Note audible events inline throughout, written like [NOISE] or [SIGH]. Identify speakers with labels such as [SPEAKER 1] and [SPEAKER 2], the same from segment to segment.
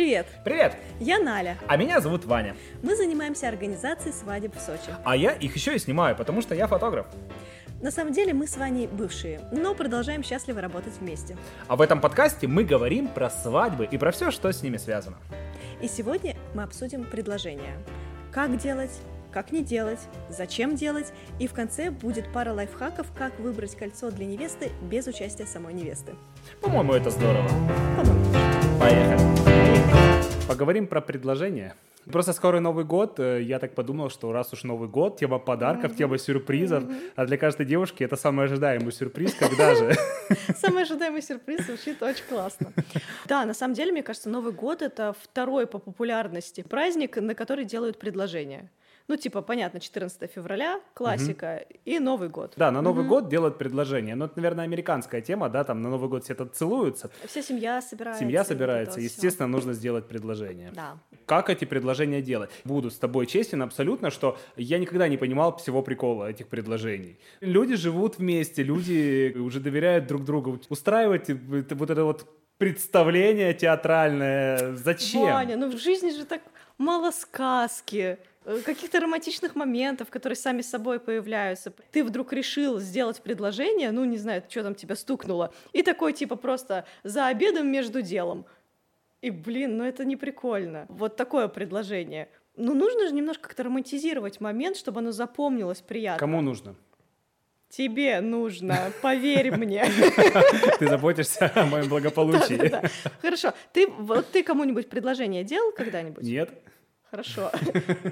[SPEAKER 1] Привет!
[SPEAKER 2] Привет!
[SPEAKER 1] Я Наля.
[SPEAKER 2] А меня зовут Ваня.
[SPEAKER 1] Мы занимаемся организацией свадеб в Сочи.
[SPEAKER 2] А я их еще и снимаю, потому что я фотограф.
[SPEAKER 1] На самом деле мы с Ваней бывшие, но продолжаем счастливо работать вместе.
[SPEAKER 2] А в этом подкасте мы говорим про свадьбы и про все, что с ними связано.
[SPEAKER 1] И сегодня мы обсудим предложения. Как делать, как не делать, зачем делать, и в конце будет пара лайфхаков, как выбрать кольцо для невесты без участия самой невесты.
[SPEAKER 2] По-моему, это здорово.
[SPEAKER 1] По-моему.
[SPEAKER 2] Поехали. Поговорим про предложения. Просто скоро Новый год, э, я так подумал, что раз уж Новый год, тема подарков, тема сюрпризов, а для каждой девушки это самый ожидаемый сюрприз, когда же? [LAUGHS]
[SPEAKER 1] Самый ожидаемый сюрприз звучит очень классно. Да, на самом деле, мне кажется, Новый год — это второй по популярности праздник, на который делают предложения. Ну, типа, понятно, 14 февраля, классика, и Новый год.
[SPEAKER 2] Да, на Новый год делают предложение. Но это, наверное, американская тема, да, там на Новый год все тут целуются.
[SPEAKER 1] Вся семья собирается.
[SPEAKER 2] Семья собирается, естественно, нужно сделать предложение.
[SPEAKER 1] Да.
[SPEAKER 2] Как эти предложения делать? Буду с тобой честен абсолютно, что я никогда не понимал всего прикола этих предложений. Люди живут вместе, люди уже доверяют друг другу. Устраивать вот это вот представление театральное, зачем?
[SPEAKER 1] Ваня, ну в жизни же так мало сказки, каких-то романтичных моментов, которые сами собой появляются. Ты вдруг решил сделать предложение, ну не знаю, что там тебя стукнуло, и такой типа просто за обедом между делом. И блин, ну это не прикольно. Вот такое предложение. Ну нужно же немножко как-то романтизировать момент, чтобы оно запомнилось приятно.
[SPEAKER 2] Кому нужно?
[SPEAKER 1] Тебе нужно, [LAUGHS] поверь мне.
[SPEAKER 2] Ты заботишься о моем благополучии?
[SPEAKER 1] Хорошо. Ты вот ты кому-нибудь предложение делал когда-нибудь?
[SPEAKER 2] Нет?
[SPEAKER 1] Хорошо.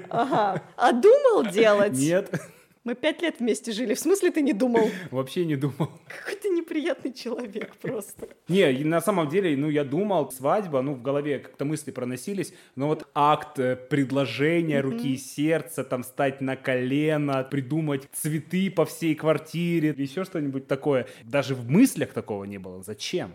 [SPEAKER 1] Ага. А думал делать?
[SPEAKER 2] Нет?
[SPEAKER 1] Мы пять лет вместе жили. В смысле ты не думал?
[SPEAKER 2] Вообще не думал.
[SPEAKER 1] Какой ты неприятный человек просто.
[SPEAKER 2] Не, на самом деле, ну, я думал, свадьба, ну, в голове как-то мысли проносились, но вот акт э, предложения руки и сердца, там, стать на колено, придумать цветы по всей квартире, еще что-нибудь такое, даже в мыслях такого не было. Зачем?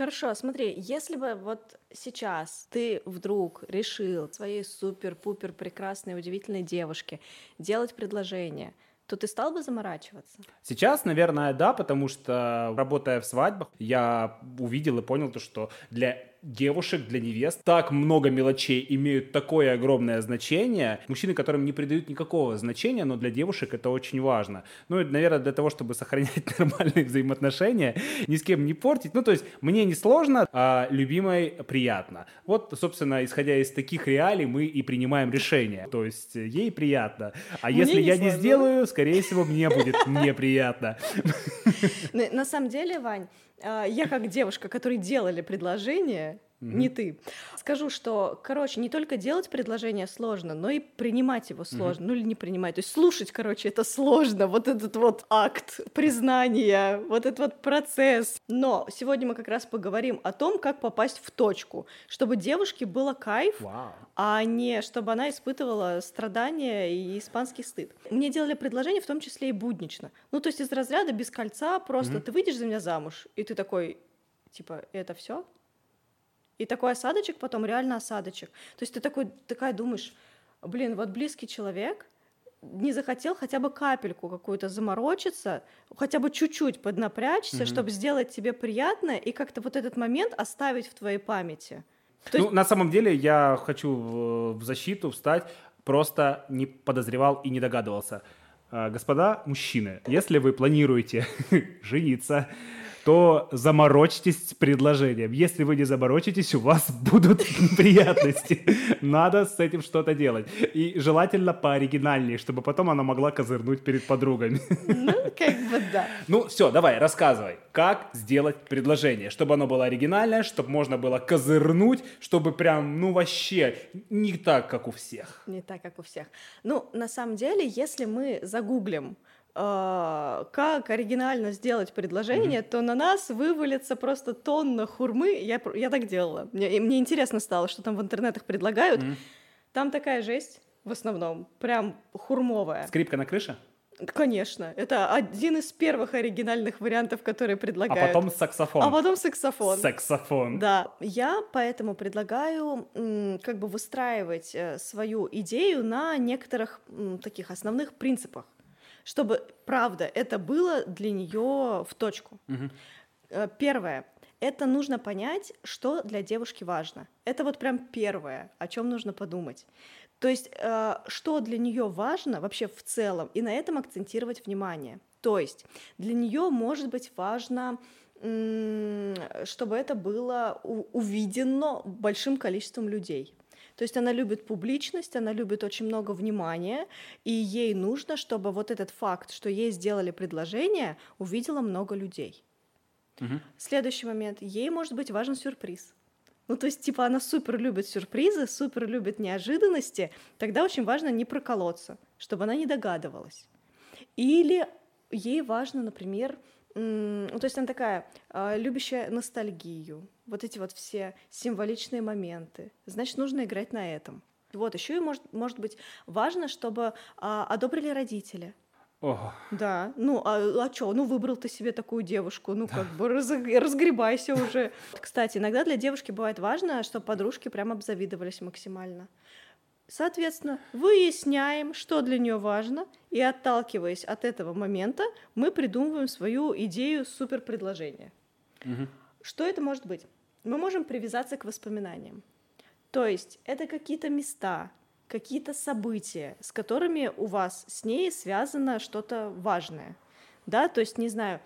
[SPEAKER 1] Хорошо, смотри, если бы вот сейчас ты вдруг решил своей супер-пупер прекрасной, удивительной девушке делать предложение, то ты стал бы заморачиваться?
[SPEAKER 2] Сейчас, наверное, да, потому что, работая в свадьбах, я увидел и понял то, что для девушек, для невест так много мелочей имеют такое огромное значение. Мужчины, которым не придают никакого значения, но для девушек это очень важно. Ну, и, наверное, для того, чтобы сохранять [LAUGHS] нормальные взаимоотношения, ни с кем не портить. Ну, то есть, мне не сложно, а любимой приятно. Вот, собственно, исходя из таких реалий, мы и принимаем решение. То есть, ей приятно. А
[SPEAKER 1] Мне
[SPEAKER 2] если
[SPEAKER 1] не
[SPEAKER 2] я не
[SPEAKER 1] сложно.
[SPEAKER 2] сделаю, скорее всего, мне будет [LAUGHS] неприятно. [LAUGHS]
[SPEAKER 1] На, самом деле, Вань, я как девушка, которой делали предложение, не ты, скажу, что, короче, не только делать предложение сложно, но и принимать его сложно, ну или не принимать, то есть слушать, короче, это сложно, вот этот вот акт признания, вот этот вот процесс. Но сегодня мы как раз поговорим о том, как попасть в точку, чтобы девушке было кайф,
[SPEAKER 2] Вау.
[SPEAKER 1] а не чтобы она испытывала страдания и испанский стыд. Мне делали предложение, в том числе и буднично. Ну, то есть из разряда без кольца просто ты выйдешь за меня замуж, и ты такой, типа, это все? И такой осадочек потом, реально осадочек. То есть ты такой, такая думаешь, блин, вот близкий человек не захотел хотя бы капельку какую-то заморочиться, хотя бы чуть-чуть поднапрячься, чтобы сделать тебе приятно и как-то вот этот момент оставить в твоей памяти. То
[SPEAKER 2] ну,
[SPEAKER 1] есть-
[SPEAKER 2] на самом деле, я хочу в, в защиту встать, просто не подозревал и не догадывался. А, Господа мужчины, если вы планируете [LAUGHS] жениться, то заморочьтесь с предложением. Если вы не заморочитесь, у вас [LAUGHS] будут неприятности. Надо с этим что-то делать. И желательно пооригинальнее, чтобы потом она могла козырнуть перед подругами.
[SPEAKER 1] Ну, как бы да.
[SPEAKER 2] Ну, все, давай, рассказывай, как сделать предложение, чтобы оно было оригинальное, чтобы можно было козырнуть, чтобы прям, ну, вообще не так, как у всех.
[SPEAKER 1] Не так, как у всех. Ну, на самом деле, если мы загуглим, как оригинально сделать предложение, то на нас вывалится просто тонна хурмы. Я, я так делала. Мне, мне интересно стало, что там в интернетах предлагают. Там такая жесть в основном, прям хурмовая.
[SPEAKER 2] Скрипка на крыше,
[SPEAKER 1] Конечно, это один из первых оригинальных вариантов, которые
[SPEAKER 2] а
[SPEAKER 1] предлагают.
[SPEAKER 2] потом саксофон.
[SPEAKER 1] А потом саксофон.
[SPEAKER 2] Саксофон.
[SPEAKER 1] Да, я поэтому предлагаю как бы выстраивать э, свою идею на некоторых таких основных принципах, чтобы, правда, это было для нее в точку. Э, Первое. это нужно понять, что для девушки важно. Это вот прям первое, о чем нужно подумать. То есть, э, что для нее важно вообще в целом, и на этом акцентировать внимание. То есть, для нее может быть важно чтобы это было увидено большим количеством людей. То есть она любит публичность, она любит очень много внимания, и ей нужно, чтобы вот этот факт, что ей сделали предложение, увидело много людей. Угу. Следующий момент. Ей может быть важен сюрприз. Ну, то есть, типа, она супер любит сюрпризы, супер любит неожиданности, тогда очень важно не проколоться, чтобы она не догадывалась. Или ей важно, например, ну, то есть она такая, э, любящая ностальгию, вот эти вот все символичные моменты. Значит, нужно играть на этом. Вот, еще и может, может быть важно, чтобы э, одобрили родители.
[SPEAKER 2] О.
[SPEAKER 1] Да, ну а, а что, ну выбрал ты себе такую девушку, ну как бы раз, разгребайся уже. [LAUGHS] Кстати, иногда для девушки бывает важно, чтобы подружки прям обзавидовались максимально. Соответственно, выясняем, что для нее важно, и отталкиваясь от этого момента, мы придумываем свою идею суперпредложения. Угу. Что это может быть? Мы можем привязаться к воспоминаниям. То есть это какие-то места, какие-то события, с которыми у вас с ней связано что-то важное. Да, то есть, не знаю,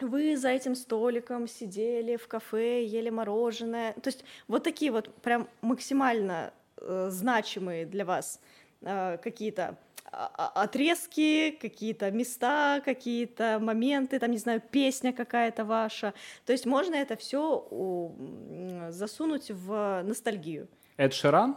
[SPEAKER 1] вы за этим столиком сидели в кафе, ели мороженое. То есть вот такие вот прям максимально э, значимые для вас э, какие-то отрезки, какие-то места, какие-то моменты, там, не знаю, песня какая-то ваша. То есть можно это все засунуть в ностальгию.
[SPEAKER 2] Эд Ширан?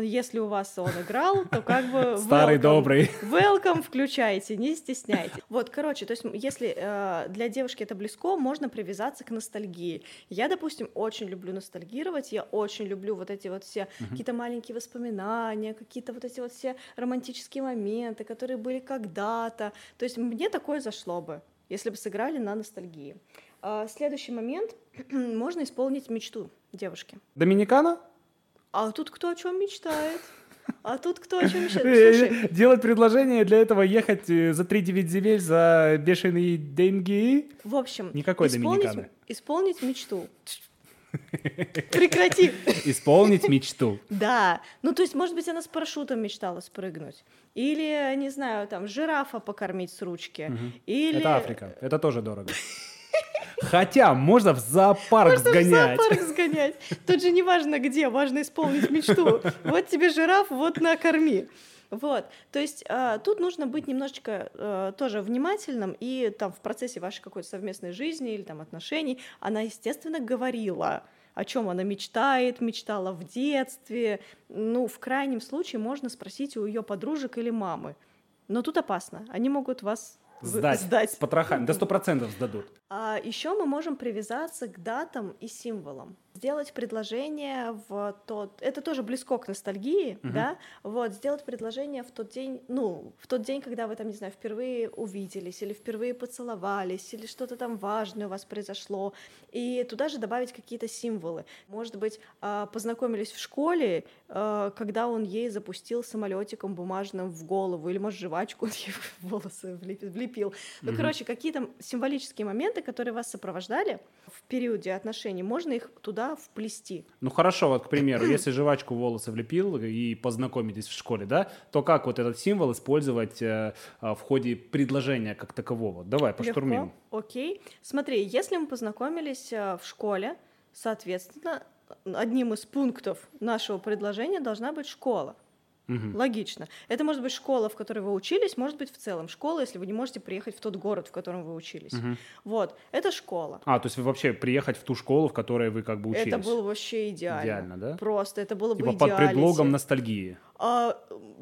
[SPEAKER 1] Если у вас он играл, то как бы... [LAUGHS]
[SPEAKER 2] Старый welcome, добрый. [LAUGHS]
[SPEAKER 1] Welcome, включайте, не стесняйтесь. Вот, короче, то есть если э, для девушки это близко, можно привязаться к ностальгии. Я, допустим, очень люблю ностальгировать, я очень люблю вот эти вот все uh-huh. какие-то маленькие воспоминания, какие-то вот эти вот все романтические моменты, которые были когда-то. То есть мне такое зашло бы, если бы сыграли на ностальгии. Э, следующий момент. [CLEARS THROAT] можно исполнить мечту девушки.
[SPEAKER 2] Доминикана?
[SPEAKER 1] А тут кто о чем мечтает? А тут кто о чем мечтает?
[SPEAKER 2] Слушай, Делать предложение для этого ехать э, за 3-9 земель за бешеные деньги?
[SPEAKER 1] В общем,
[SPEAKER 2] никакой исполнить, доминиканы.
[SPEAKER 1] Исполнить мечту. Прекрати.
[SPEAKER 2] Исполнить мечту.
[SPEAKER 1] Да. Ну, то есть, может быть, она с парашютом мечтала спрыгнуть. Или, не знаю, там, жирафа покормить с ручки. Угу. Или...
[SPEAKER 2] Это Африка. Это тоже дорого. Хотя можно в зоопарк
[SPEAKER 1] можно
[SPEAKER 2] сгонять.
[SPEAKER 1] в зоопарк сгонять. Тут же не важно где, важно исполнить мечту. Вот тебе жираф, вот накорми. Вот, то есть э, тут нужно быть немножечко э, тоже внимательным, и там в процессе вашей какой-то совместной жизни или там отношений она, естественно, говорила, о чем она мечтает, мечтала в детстве. Ну, в крайнем случае можно спросить у ее подружек или мамы. Но тут опасно, они могут вас
[SPEAKER 2] сдать, сдать. с потрохами, до сто процентов сдадут.
[SPEAKER 1] А еще мы можем привязаться к датам и символам сделать предложение в тот, это тоже близко к ностальгии, угу. да, вот, сделать предложение в тот день, ну, в тот день, когда вы там, не знаю, впервые увиделись или впервые поцеловались, или что-то там важное у вас произошло, и туда же добавить какие-то символы. Может быть, а, познакомились в школе, а, когда он ей запустил самолетиком бумажным в голову, или, может, жвачку ей [LAUGHS] в волосы влепил. Ну, угу. короче, какие-то символические моменты, которые вас сопровождали в периоде отношений, можно их туда вплести.
[SPEAKER 2] Ну хорошо, вот, к примеру, если жвачку в волосы влепил и познакомитесь в школе, да, то как вот этот символ использовать э, а, в ходе предложения как такового? Давай, поштурмим. Легко.
[SPEAKER 1] Окей. Смотри, если мы познакомились э, в школе, соответственно, одним из пунктов нашего предложения должна быть школа. Угу. Логично. Это может быть школа, в которой вы учились, может быть в целом школа, если вы не можете приехать в тот город, в котором вы учились. Угу. Вот, это школа.
[SPEAKER 2] А, то есть вы вообще приехать в ту школу, в которой вы как бы учились?
[SPEAKER 1] Это было вообще идеально.
[SPEAKER 2] Идеально, да?
[SPEAKER 1] Просто это было
[SPEAKER 2] типа
[SPEAKER 1] бы
[SPEAKER 2] идеально. под предлогом ностальгии.
[SPEAKER 1] А,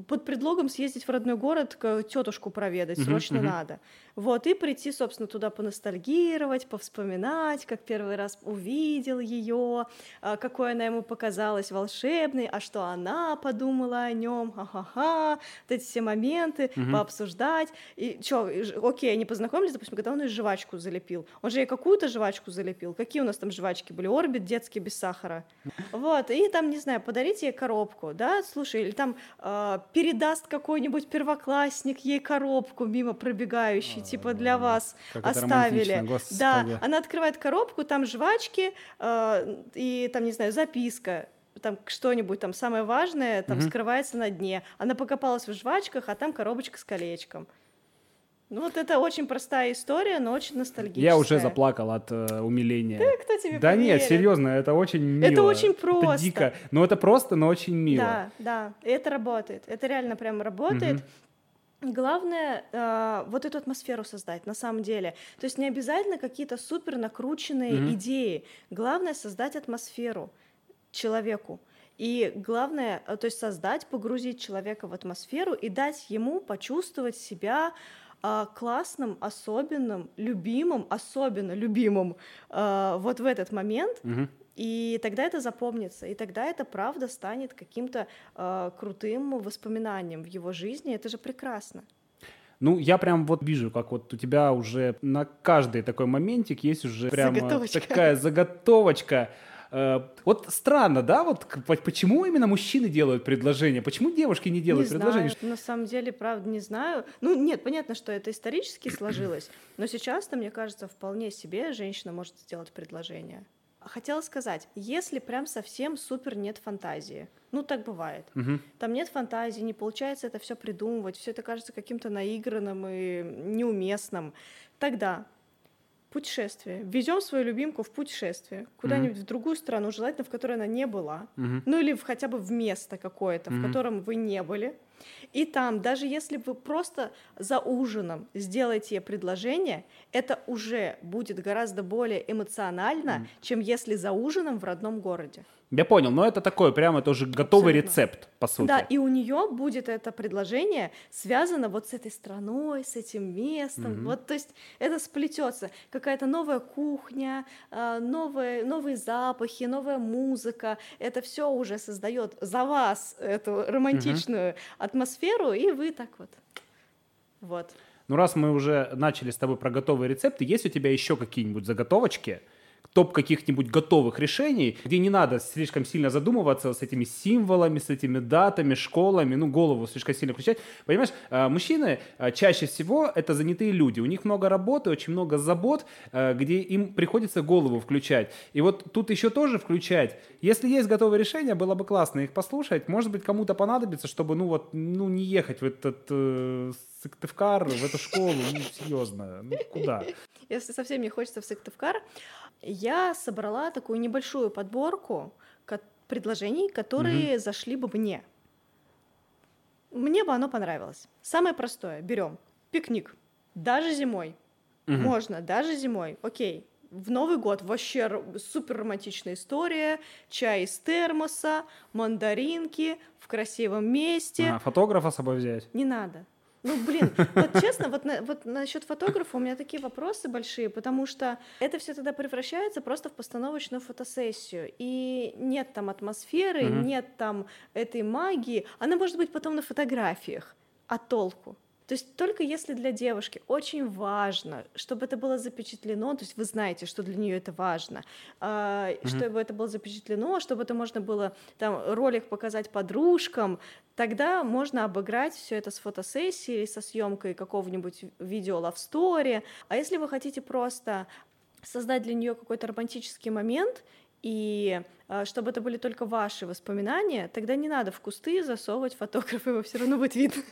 [SPEAKER 1] под предлогом съездить в родной город, к тетушку проведать, угу, срочно угу. надо. Вот, и прийти, собственно, туда поностальгировать, повспоминать, как первый раз увидел ее, а, какой она ему показалась волшебной, а что она подумала о нем, ха-ха-ха, вот эти все моменты, угу. пообсуждать. И что, окей, они познакомились, допустим, когда он ей жвачку залепил. Он же ей какую-то жвачку залепил. Какие у нас там жвачки были? Орбит детские без сахара. Вот, и там, не знаю, подарить ей коробку, да, слушай, или там там э, передаст какой-нибудь первоклассник ей коробку мимо пробегающий, а, типа для вас
[SPEAKER 2] как
[SPEAKER 1] оставили. Да, она открывает коробку, там жвачки э, и там, не знаю, записка там что-нибудь там самое важное там угу. скрывается на дне. Она покопалась в жвачках, а там коробочка с колечком. Ну вот это очень простая история, но очень ностальгическая.
[SPEAKER 2] Я уже заплакал от э, умиления.
[SPEAKER 1] Да, кто тебе
[SPEAKER 2] Да
[SPEAKER 1] поверит?
[SPEAKER 2] нет, серьезно, это очень мило.
[SPEAKER 1] Это очень просто.
[SPEAKER 2] Это дико. Но это просто, но очень мило.
[SPEAKER 1] Да, да, это работает. Это реально прям работает. Угу. Главное э, вот эту атмосферу создать на самом деле. То есть не обязательно какие-то супер накрученные угу. идеи. Главное создать атмосферу человеку. И главное, э, то есть создать, погрузить человека в атмосферу и дать ему почувствовать себя а, классным, особенным, любимым, особенно любимым а, вот в этот момент.
[SPEAKER 2] Угу.
[SPEAKER 1] И тогда это запомнится, и тогда это правда станет каким-то э, крутым воспоминанием в его жизни. Это же прекрасно.
[SPEAKER 2] Ну, я прям вот вижу, как вот у тебя уже на каждый такой моментик есть уже прям такая заготовочка Э, вот странно, да, вот почему именно мужчины делают предложения, почему девушки не делают не предложения?
[SPEAKER 1] Знаю, на самом деле, правда, не знаю. Ну, нет, понятно, что это исторически сложилось, но сейчас-то, мне кажется, вполне себе женщина может сделать предложение. Хотела сказать, если прям совсем супер нет фантазии, ну так бывает,
[SPEAKER 2] угу.
[SPEAKER 1] там нет фантазии, не получается это все придумывать, все это кажется каким-то наигранным и неуместным, тогда путешествие. Везем свою любимку в путешествие куда-нибудь mm-hmm. в другую страну, желательно в которой она не была,
[SPEAKER 2] mm-hmm.
[SPEAKER 1] ну или в, хотя бы в место какое-то, mm-hmm. в котором вы не были. И там, даже если вы просто за ужином сделаете предложение, это уже будет гораздо более эмоционально, mm-hmm. чем если за ужином в родном городе.
[SPEAKER 2] Я понял, но это такой прямо тоже готовый Абсолютно. рецепт, по сути.
[SPEAKER 1] Да, и у нее будет это предложение связано вот с этой страной, с этим местом. Mm-hmm. Вот, то есть это сплетется. Какая-то новая кухня, а, новые, новые запахи, новая музыка. Это все уже создает за вас эту романтичную mm-hmm. атмосферу, и вы так вот. Вот.
[SPEAKER 2] Ну, раз мы уже начали с тобой про готовые рецепты, есть у тебя еще какие-нибудь заготовочки? Топ каких-нибудь готовых решений, где не надо слишком сильно задумываться с этими символами, с этими датами, школами, ну, голову слишком сильно включать. Понимаешь, а, мужчины а, чаще всего это занятые люди, у них много работы, очень много забот, а, где им приходится голову включать. И вот тут еще тоже включать. Если есть готовые решения, было бы классно их послушать. Может быть, кому-то понадобится, чтобы, ну, вот, ну, не ехать в этот э, Сыктывкар, в эту школу, ну, серьезно, ну, куда? [LAUGHS]
[SPEAKER 1] Если совсем не хочется в Сыктывкар, я собрала такую небольшую подборку предложений, которые mm зашли бы мне. Мне бы оно понравилось. Самое простое. Берем пикник. Даже зимой. mm Можно, даже зимой. Окей. В Новый год вообще супер романтичная история. Чай из термоса, мандаринки в красивом месте.
[SPEAKER 2] А, фотографа с собой взять?
[SPEAKER 1] Не надо. Ну, блин, вот честно, вот, на, вот насчет фотографа у меня такие вопросы большие, потому что это все тогда превращается просто в постановочную фотосессию. И нет там атмосферы, mm-hmm. нет там этой магии. Она может быть потом на фотографиях. А толку? То есть только если для девушки очень важно, чтобы это было запечатлено, то есть вы знаете, что для нее это важно, mm-hmm. чтобы это было запечатлено, чтобы это можно было там ролик показать подружкам, тогда можно обыграть все это с фотосессией, со съемкой какого-нибудь видео story. А если вы хотите просто создать для нее какой-то романтический момент и а, чтобы это были только ваши воспоминания, тогда не надо в кусты засовывать фотографа, его все равно будет видно.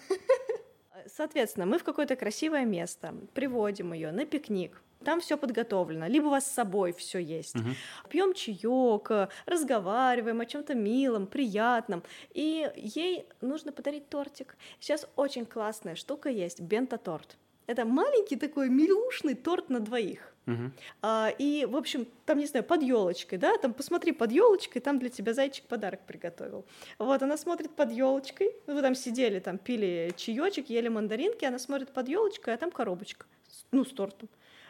[SPEAKER 1] Соответственно, мы в какое-то красивое место приводим ее на пикник. Там все подготовлено, либо у вас с собой все есть.
[SPEAKER 2] Uh-huh.
[SPEAKER 1] Пьем чаек, разговариваем о чем-то милом, приятном. И ей нужно подарить тортик. Сейчас очень классная штука есть бента-торт. Это маленький такой милушный торт на двоих.
[SPEAKER 2] Uh-huh.
[SPEAKER 1] А, и, в общем, там, не знаю, под елочкой, да, там посмотри под елочкой, там для тебя зайчик подарок приготовил. Вот, она смотрит под елочкой, вы там сидели, там пили чаечек, ели мандаринки, она смотрит под елочкой, а там коробочка, ну, с тортом.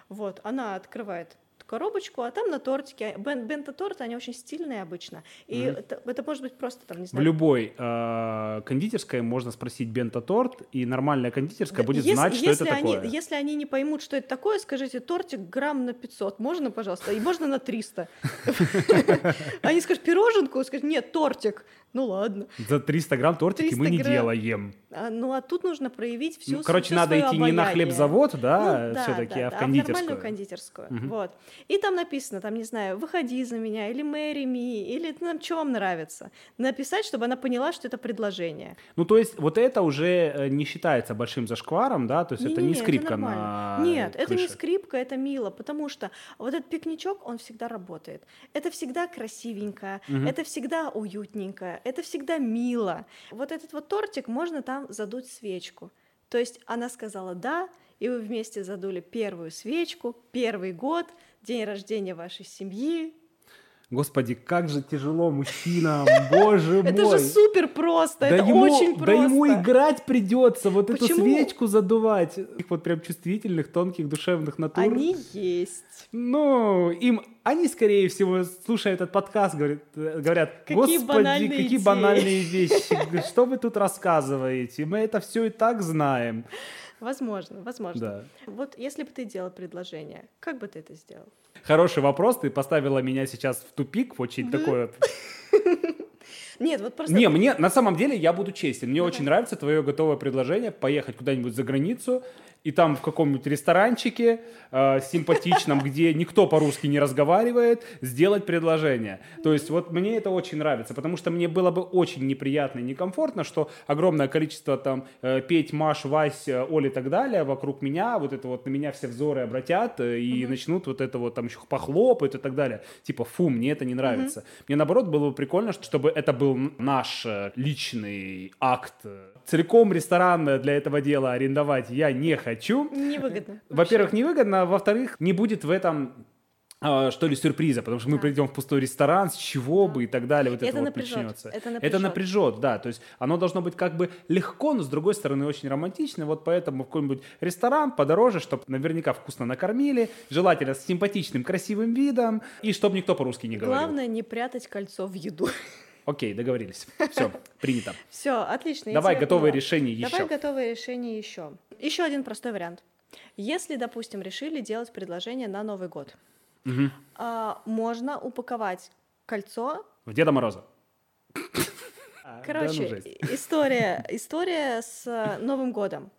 [SPEAKER 1] Вот, она открывает коробочку, а там на тортике. Бен, бенто-торты, они очень стильные обычно. И
[SPEAKER 2] Мгм.
[SPEAKER 1] это, это может быть просто там, не
[SPEAKER 2] В
[SPEAKER 1] знаю,
[SPEAKER 2] любой э, кондитерской можно спросить бенто-торт, и нормальная кондитерская
[SPEAKER 1] Да,
[SPEAKER 2] будет
[SPEAKER 1] если-
[SPEAKER 2] знать, что
[SPEAKER 1] если
[SPEAKER 2] это
[SPEAKER 1] они,
[SPEAKER 2] такое.
[SPEAKER 1] Если они не поймут, что это такое, скажите, тортик грамм на 500, можно, пожалуйста? И можно на 300. [LAUGHS] Они скажут, пироженку? Скажут, нет, тортик. Ну ладно.
[SPEAKER 2] За 300 грамм тортики мы
[SPEAKER 1] 300
[SPEAKER 2] не
[SPEAKER 1] грамм.
[SPEAKER 2] делаем.
[SPEAKER 1] А, ну а тут нужно проявить всю
[SPEAKER 2] Ну, короче,
[SPEAKER 1] всё
[SPEAKER 2] надо идти не на
[SPEAKER 1] обаяние.
[SPEAKER 2] хлебзавод, да,
[SPEAKER 1] Ну, да,
[SPEAKER 2] все-таки,
[SPEAKER 1] да,
[SPEAKER 2] а в
[SPEAKER 1] да,
[SPEAKER 2] кондитерскую.
[SPEAKER 1] нормальную кондитерскую.
[SPEAKER 2] Мгм.
[SPEAKER 1] Вот. И там написано, там, не знаю, выходи за меня, или marry me, или нам что вам нравится. Написать, чтобы она поняла, что это предложение.
[SPEAKER 2] Ну, то есть, вот это уже э, не считается большим зашкваром, да, то есть это не
[SPEAKER 1] Не-не-не,
[SPEAKER 2] скрипка
[SPEAKER 1] нормально.
[SPEAKER 2] на
[SPEAKER 1] Нет, это не
[SPEAKER 2] крыше.
[SPEAKER 1] скрипка, это мило, потому что вот этот пикничок, он всегда работает. Это всегда красивенько,
[SPEAKER 2] Мгм.
[SPEAKER 1] это всегда уютненько, это всегда мило. Вот этот вот тортик можно там задуть свечку. То есть она сказала «да», и вы вместе задули первую свечку, первый год, день рождения вашей семьи.
[SPEAKER 2] Господи, как же тяжело мужчинам, [LAUGHS] боже мой.
[SPEAKER 1] Это же супер просто,
[SPEAKER 2] Да
[SPEAKER 1] это
[SPEAKER 2] ему,
[SPEAKER 1] очень
[SPEAKER 2] да
[SPEAKER 1] просто.
[SPEAKER 2] ему играть придется, вот эту
[SPEAKER 1] Почему?
[SPEAKER 2] свечку задувать. Их вот прям чувствительных, тонких, душевных натур.
[SPEAKER 1] Они есть.
[SPEAKER 2] Ну, им, они, скорее всего, слушая этот подкаст, говорят, э, говорят
[SPEAKER 1] Какие
[SPEAKER 2] господи,
[SPEAKER 1] банальные
[SPEAKER 2] какие
[SPEAKER 1] идеи».
[SPEAKER 2] банальные вещи, что вы тут рассказываете, мы это все и так знаем.
[SPEAKER 1] Возможно, возможно.
[SPEAKER 2] Да.
[SPEAKER 1] Вот если бы ты делал предложение, как бы ты это сделал?
[SPEAKER 2] Хороший вопрос, ты поставила меня сейчас в тупик, очень такое. [LAUGHS]
[SPEAKER 1] Нет, вот просто...
[SPEAKER 2] Не, мне на самом деле я буду честен. Мне очень нравится твое готовое предложение поехать куда-нибудь за границу и там в каком-нибудь ресторанчике э, симпатичном, [LAUGHS] где никто по-русски не разговаривает, сделать предложение. То есть вот мне это очень нравится, потому что мне было бы очень неприятно и некомфортно, что огромное количество там э, Петь, Маш, Вась, э, Оля и так далее вокруг меня, вот это вот на меня все взоры обратят э, и начнут вот это вот там еще похлопать и так далее. Типа, фу, мне это не нравится. Мне наоборот было бы прикольно, чтобы это был наш э, личный акт. Целиком ресторан для этого дела арендовать я не хочу.
[SPEAKER 1] Невыгодно.
[SPEAKER 2] Во-первых, невыгодно, а во-вторых, не будет в этом а, что ли, сюрприза, потому что мы
[SPEAKER 1] Да.
[SPEAKER 2] придем в пустой ресторан, с чего бы и так далее, вот это,
[SPEAKER 1] Это
[SPEAKER 2] вот
[SPEAKER 1] напряжет,
[SPEAKER 2] начнется.
[SPEAKER 1] это
[SPEAKER 2] Это
[SPEAKER 1] напряжет.
[SPEAKER 2] напряжет, да, то есть оно должно быть как бы легко, но с другой стороны очень романтично, вот поэтому в какой-нибудь ресторан подороже, чтобы наверняка вкусно накормили, желательно с симпатичным, красивым видом, и чтобы никто по-русски не говорил.
[SPEAKER 1] Главное не прятать кольцо в еду.
[SPEAKER 2] Окей, договорились. Все, [LAUGHS] принято.
[SPEAKER 1] Все, отлично.
[SPEAKER 2] Давай готовые
[SPEAKER 1] поняла.
[SPEAKER 2] решения
[SPEAKER 1] Давай
[SPEAKER 2] еще.
[SPEAKER 1] готовые решения еще. Еще один простой вариант. Если, допустим, решили делать предложение на Новый год, а, можно упаковать кольцо.
[SPEAKER 2] В Деда Мороза. [LAUGHS] А, да
[SPEAKER 1] Короче,
[SPEAKER 2] ну
[SPEAKER 1] и- история, [LAUGHS] история с Новым годом.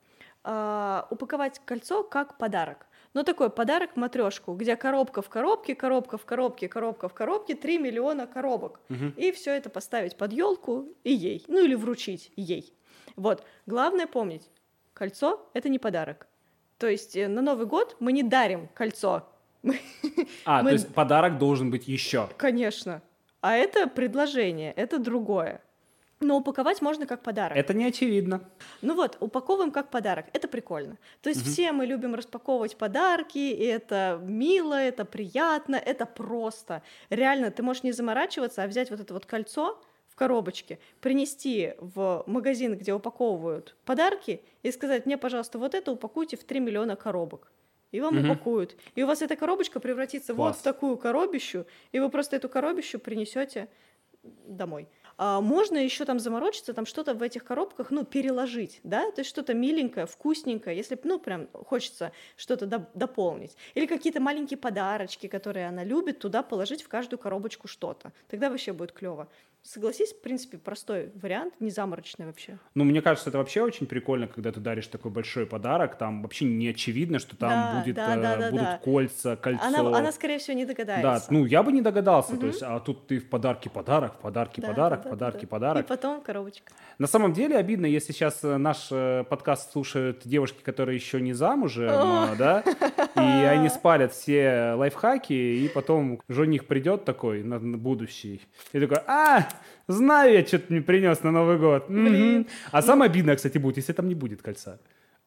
[SPEAKER 1] А, упаковать кольцо как подарок. Ну, такой подарок матрешку, где коробка в коробке, коробка в коробке, коробка в коробке, 3 миллиона коробок.
[SPEAKER 2] Мгм.
[SPEAKER 1] И все это поставить под елку и ей. Ну, или вручить ей. Вот. Главное помнить, кольцо — это не подарок. То есть э, на Новый год мы не дарим кольцо. Мы- [LAUGHS]
[SPEAKER 2] А,
[SPEAKER 1] мы-
[SPEAKER 2] то есть подарок должен быть еще.
[SPEAKER 1] Конечно. А это предложение, это другое. Но упаковать можно как подарок.
[SPEAKER 2] Это не очевидно.
[SPEAKER 1] Ну вот, упаковываем как подарок. Это прикольно. То есть все мы любим распаковывать подарки, и это мило, это приятно, это просто. Реально, ты можешь не заморачиваться, а взять вот это вот кольцо в коробочке, принести в магазин, где упаковывают подарки, и сказать, мне, пожалуйста, вот это упакуйте в 3 миллиона коробок. И вам
[SPEAKER 2] Мгм.
[SPEAKER 1] упакуют. И у вас эта коробочка превратится вот
[SPEAKER 2] Класс.
[SPEAKER 1] в такую коробищу, и вы просто эту коробищу принесете домой. А можно еще там заморочиться, там что-то в этих коробках, ну, переложить, да, то есть что-то миленькое, вкусненькое, если, ну, прям хочется что-то доп- дополнить. Или какие-то маленькие подарочки, которые она любит, туда положить в каждую коробочку что-то. Тогда вообще будет клево. Согласись, в принципе, простой вариант, не заморочный вообще.
[SPEAKER 2] Ну, мне кажется, это вообще очень прикольно, когда ты даришь такой большой подарок, там вообще не очевидно, что там
[SPEAKER 1] Да,
[SPEAKER 2] будет,
[SPEAKER 1] да,
[SPEAKER 2] э,
[SPEAKER 1] да, да,
[SPEAKER 2] будут
[SPEAKER 1] да.
[SPEAKER 2] кольца, кольцо.
[SPEAKER 1] Она, она, скорее всего, не
[SPEAKER 2] Да,
[SPEAKER 1] догадается.
[SPEAKER 2] ну я бы не догадался, то есть, а тут ты в подарке подарок, в подарке
[SPEAKER 1] Да,
[SPEAKER 2] подарок,
[SPEAKER 1] да, да,
[SPEAKER 2] подарки
[SPEAKER 1] да.
[SPEAKER 2] подарок.
[SPEAKER 1] И потом коробочка.
[SPEAKER 2] На самом деле обидно, если сейчас э, наш э, подкаст слушают девушки, которые еще не замужем,
[SPEAKER 1] О.
[SPEAKER 2] э, да, [LAUGHS] и они спалят все лайфхаки, и потом жених придет такой на на будущий, и такой, а, знаю я, что ты мне принес на Новый год. Мгм».
[SPEAKER 1] Блин.
[SPEAKER 2] А самое обидное, кстати, будет, если там не будет кольца,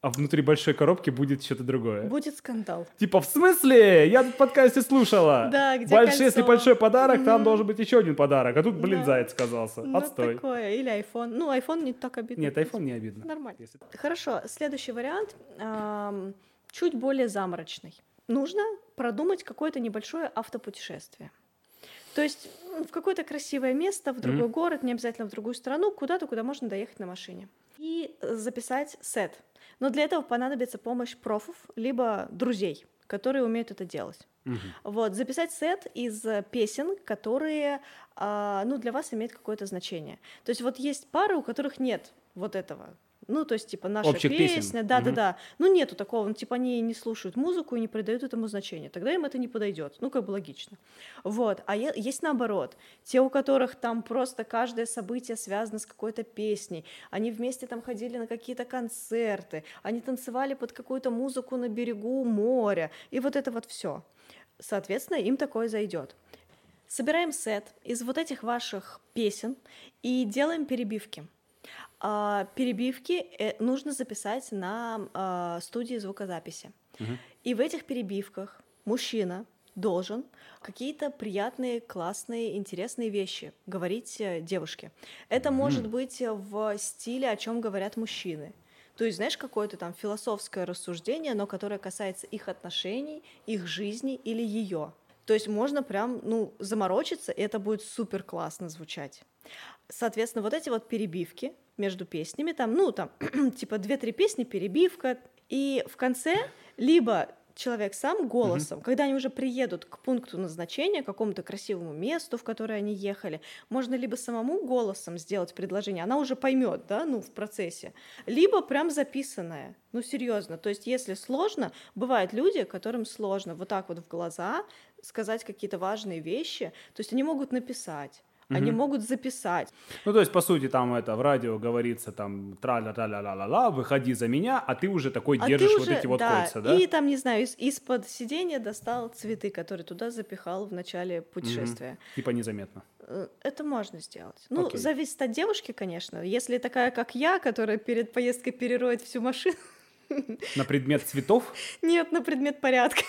[SPEAKER 2] а внутри большой коробки будет что-то другое.
[SPEAKER 1] Будет скандал.
[SPEAKER 2] Типа, в смысле? Я в подкасте слушала.
[SPEAKER 1] Да, где
[SPEAKER 2] Больш- Если
[SPEAKER 1] кольцо?
[SPEAKER 2] большой подарок, там
[SPEAKER 1] Мгм.
[SPEAKER 2] должен быть еще один подарок. А тут, блин,
[SPEAKER 1] Да.
[SPEAKER 2] заяц сказался.
[SPEAKER 1] Ну,
[SPEAKER 2] Отстой.
[SPEAKER 1] такое. Или iPhone. Ну, iPhone не так обидно.
[SPEAKER 2] Нет, iPhone не обидно.
[SPEAKER 1] Нормально.
[SPEAKER 2] Если-
[SPEAKER 1] Хорошо, следующий вариант ам, чуть более заморочный. Нужно продумать какое-то небольшое автопутешествие. То есть в какое-то красивое место, в другой mm-hmm. город, не обязательно в другую страну, куда-то, куда можно доехать на машине. И записать сет. Но для этого понадобится помощь профов, либо друзей, которые умеют это делать.
[SPEAKER 2] Угу.
[SPEAKER 1] Вот, записать сет из песен, которые, э, ну, для вас имеют какое-то значение. То есть вот есть пары, у которых нет вот этого ну, то есть, типа, наша
[SPEAKER 2] Общих
[SPEAKER 1] песня, да-да-да. Угу. Ну, нету такого, ну, типа, они не слушают музыку и не придают этому значения. Тогда им это не подойдет. Ну, как бы логично. Вот. А есть наоборот. Те, у которых там просто каждое событие связано с какой-то песней. Они вместе там ходили на какие-то концерты. Они танцевали под какую-то музыку на берегу моря. И вот это вот все. Соответственно, им такое зайдет. Собираем сет из вот этих ваших песен и делаем перебивки. А, перебивки э, нужно записать на а, студии звукозаписи.
[SPEAKER 2] Угу.
[SPEAKER 1] И в этих перебивках мужчина должен какие-то приятные, классные, интересные вещи говорить э, девушке. Это угу. может быть в стиле, о чем говорят мужчины. То есть, знаешь, какое-то там философское рассуждение, но которое касается их отношений, их жизни или ее. То есть можно прям, ну, заморочиться, и это будет супер классно звучать. Соответственно, вот эти вот перебивки между песнями, там, ну, там, [CLEARS THROAT] типа две-три песни, перебивка, и в конце либо человек сам голосом, mm-hmm. когда они уже приедут к пункту назначения, к какому-то красивому месту, в которое они ехали, можно либо самому голосом сделать предложение, она уже поймет, да, ну, в процессе, либо прям записанное, ну, серьезно. То есть, если сложно, бывают люди, которым сложно вот так вот в глаза сказать какие-то важные вещи, то есть они могут написать, Угу. Они могут записать.
[SPEAKER 2] Ну, то есть, по сути, там это в радио говорится там тра ля ля ля ля ла выходи за меня, а ты уже такой а держишь уже, вот эти вот да, кольца, да?
[SPEAKER 1] И там, не знаю, из- из-под сиденья достал цветы, которые туда запихал в начале путешествия. Угу.
[SPEAKER 2] Типа незаметно.
[SPEAKER 1] Э, это можно сделать. Ну, Окей. зависит от девушки, конечно. Если такая, как я, которая перед поездкой перероет всю машину,
[SPEAKER 2] на предмет цветов?
[SPEAKER 1] Нет, на предмет порядка.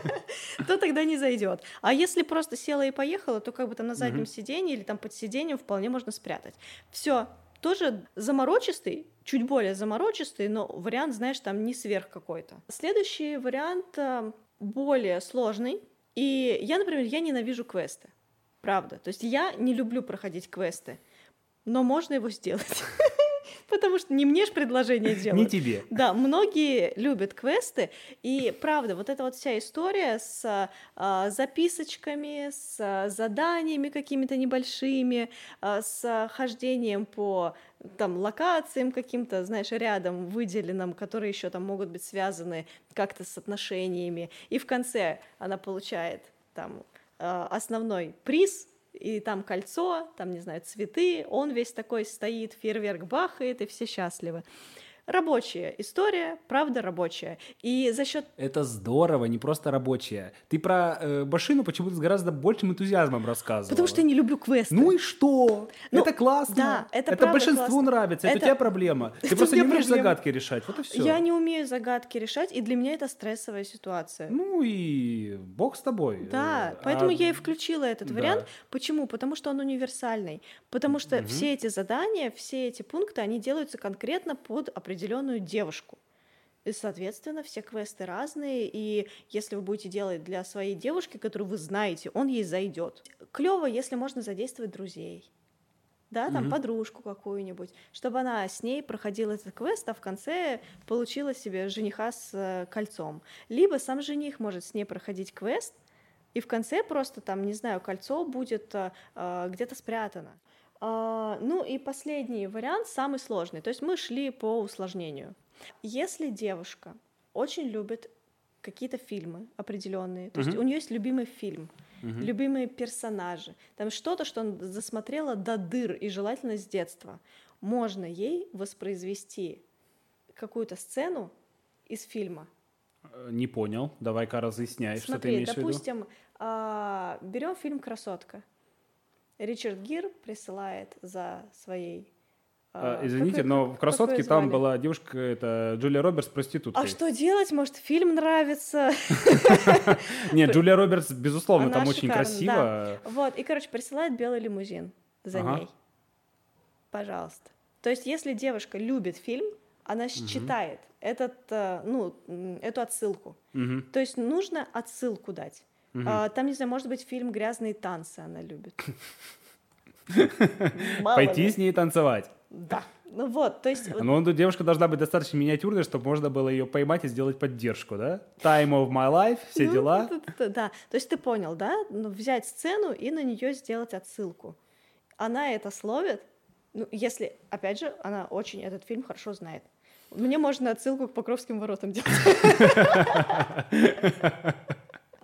[SPEAKER 1] [LAUGHS] То тогда не зайдет. А если просто села и поехала, то как бы там на заднем сиденье или там под сиденьем вполне можно спрятать. Все, тоже заморочистый, чуть более заморочистый, но вариант, знаешь, там не сверх какой-то. Следующий вариант э, более сложный. И я, например, я ненавижу квесты. Правда. То есть я не люблю проходить квесты, но можно его сделать. [LAUGHS] [LAUGHS] Потому что не мне же предложение делать.
[SPEAKER 2] Не тебе.
[SPEAKER 1] Да, многие любят квесты, и правда, вот эта вот вся история с а, записочками, с а, заданиями какими-то небольшими, а, с хождением по там локациям каким-то, знаешь, рядом выделенным, которые еще там могут быть связаны как-то с отношениями, и в конце она получает там а, основной приз и там кольцо, там, не знаю, цветы, он весь такой стоит, фейерверк бахает, и все счастливы. Рабочая история, правда рабочая. И за счет...
[SPEAKER 2] Это здорово, не просто рабочая. Ты про э, машину почему-то с гораздо большим энтузиазмом рассказывала.
[SPEAKER 1] Потому что я не люблю квесты.
[SPEAKER 2] Ну и что? Ну, это классно.
[SPEAKER 1] Да, это,
[SPEAKER 2] это большинству классно. нравится. Это, это у тебя проблема. [LAUGHS] Ты просто не умеешь проблема. загадки решать. Вот и все.
[SPEAKER 1] Я не умею загадки решать, и для меня это стрессовая ситуация.
[SPEAKER 2] Ну и бог с тобой.
[SPEAKER 1] Да, поэтому а... я и включила этот да. вариант. Почему? Потому что он универсальный. Потому что угу. все эти задания, все эти пункты, они делаются конкретно под определенную определенную девушку. И, соответственно, все квесты разные, и если вы будете делать для своей девушки, которую вы знаете, он ей зайдет. Клево, если можно задействовать друзей, да, там mm-hmm. подружку какую-нибудь, чтобы она с ней проходила этот квест, а в конце получила себе жениха с э, кольцом. Либо сам жених может с ней проходить квест, и в конце просто там, не знаю, кольцо будет э, э где-то спрятано. А, ну и последний вариант, самый сложный. То есть мы шли по усложнению. Если девушка очень любит какие-то фильмы определенные, то uh-huh. есть у нее есть любимый фильм, uh-huh. любимые персонажи, там что-то, что она засмотрела до дыр и желательно с детства, можно ей воспроизвести какую-то сцену из фильма.
[SPEAKER 2] Э, не понял. Давай-ка разъясняй, Смотри, что ты
[SPEAKER 1] имеешь допустим, в виду. А, берем фильм «Красотка». Ричард Гир присылает за своей
[SPEAKER 2] а, а извините, какой, но в «Красотке» там была девушка, это Джулия Робертс, проститутка.
[SPEAKER 1] А что делать? Может, фильм нравится? [LAUGHS]
[SPEAKER 2] Нет, Джулия Робертс, безусловно, там очень красиво.
[SPEAKER 1] Вот, и, короче, присылает белый лимузин за ней. Пожалуйста. То есть, если девушка любит фильм, она считает этот, э, ну, эту отсылку. То есть нужно отсылку дать. А, там, не знаю, может быть, фильм «Грязные танцы» она любит.
[SPEAKER 2] Пойти с ней танцевать.
[SPEAKER 1] Да. Ну вот, то есть...
[SPEAKER 2] ну, девушка должна быть достаточно миниатюрной, чтобы можно было ее поймать и сделать поддержку, да? Time of my life, все
[SPEAKER 1] Ну,
[SPEAKER 2] дела.
[SPEAKER 1] Да, то есть ты понял, да? Ну, взять сцену и на нее сделать отсылку. Она это словит, ну, если, опять же, она очень этот фильм хорошо знает. Мне можно отсылку к Покровским воротам делать. [LAUGHS]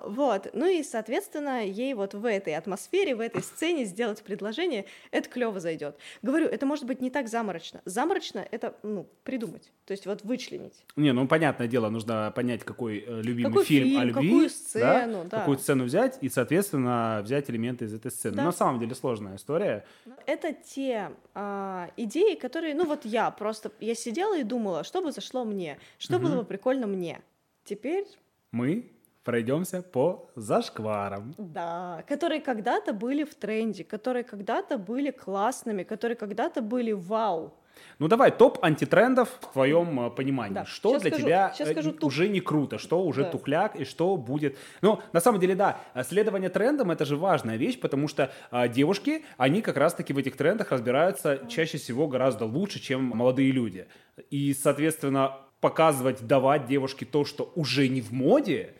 [SPEAKER 1] Вот, ну и, соответственно, ей вот в этой атмосфере, в этой сцене сделать предложение, это клево зайдет. Говорю, это может быть не так заморочно. Заморочно — это, ну, придумать, то есть вот вычленить.
[SPEAKER 2] Не, ну понятное дело, нужно понять, какой э, любимый
[SPEAKER 1] Какой
[SPEAKER 2] фильм, о
[SPEAKER 1] фильм,
[SPEAKER 2] любви,
[SPEAKER 1] какую
[SPEAKER 2] да,
[SPEAKER 1] сцену, да.
[SPEAKER 2] какую сцену взять и, соответственно, взять элементы из этой сцены.
[SPEAKER 1] Да.
[SPEAKER 2] На самом деле сложная история.
[SPEAKER 1] Это те а, идеи, которые, ну вот я просто, я сидела и думала, что бы зашло мне, что было бы прикольно мне. Теперь,
[SPEAKER 2] Мы пройдемся по зашкварам.
[SPEAKER 1] да, которые когда-то были в тренде, которые когда-то были классными, которые когда-то были вау.
[SPEAKER 2] Ну давай, топ антитрендов в твоем э, понимании.
[SPEAKER 1] Да.
[SPEAKER 2] Что
[SPEAKER 1] Щас
[SPEAKER 2] для
[SPEAKER 1] скажу-
[SPEAKER 2] тебя э,
[SPEAKER 1] скажу туп.
[SPEAKER 2] уже не круто, что уже
[SPEAKER 1] Да.
[SPEAKER 2] тухляк и что будет... Ну, на самом деле, да, следование трендам — это же важная вещь, потому что а, девушки, они как раз-таки в этих трендах разбираются чаще всего гораздо лучше, чем молодые люди. И, соответственно, показывать, давать девушке то, что уже не в моде,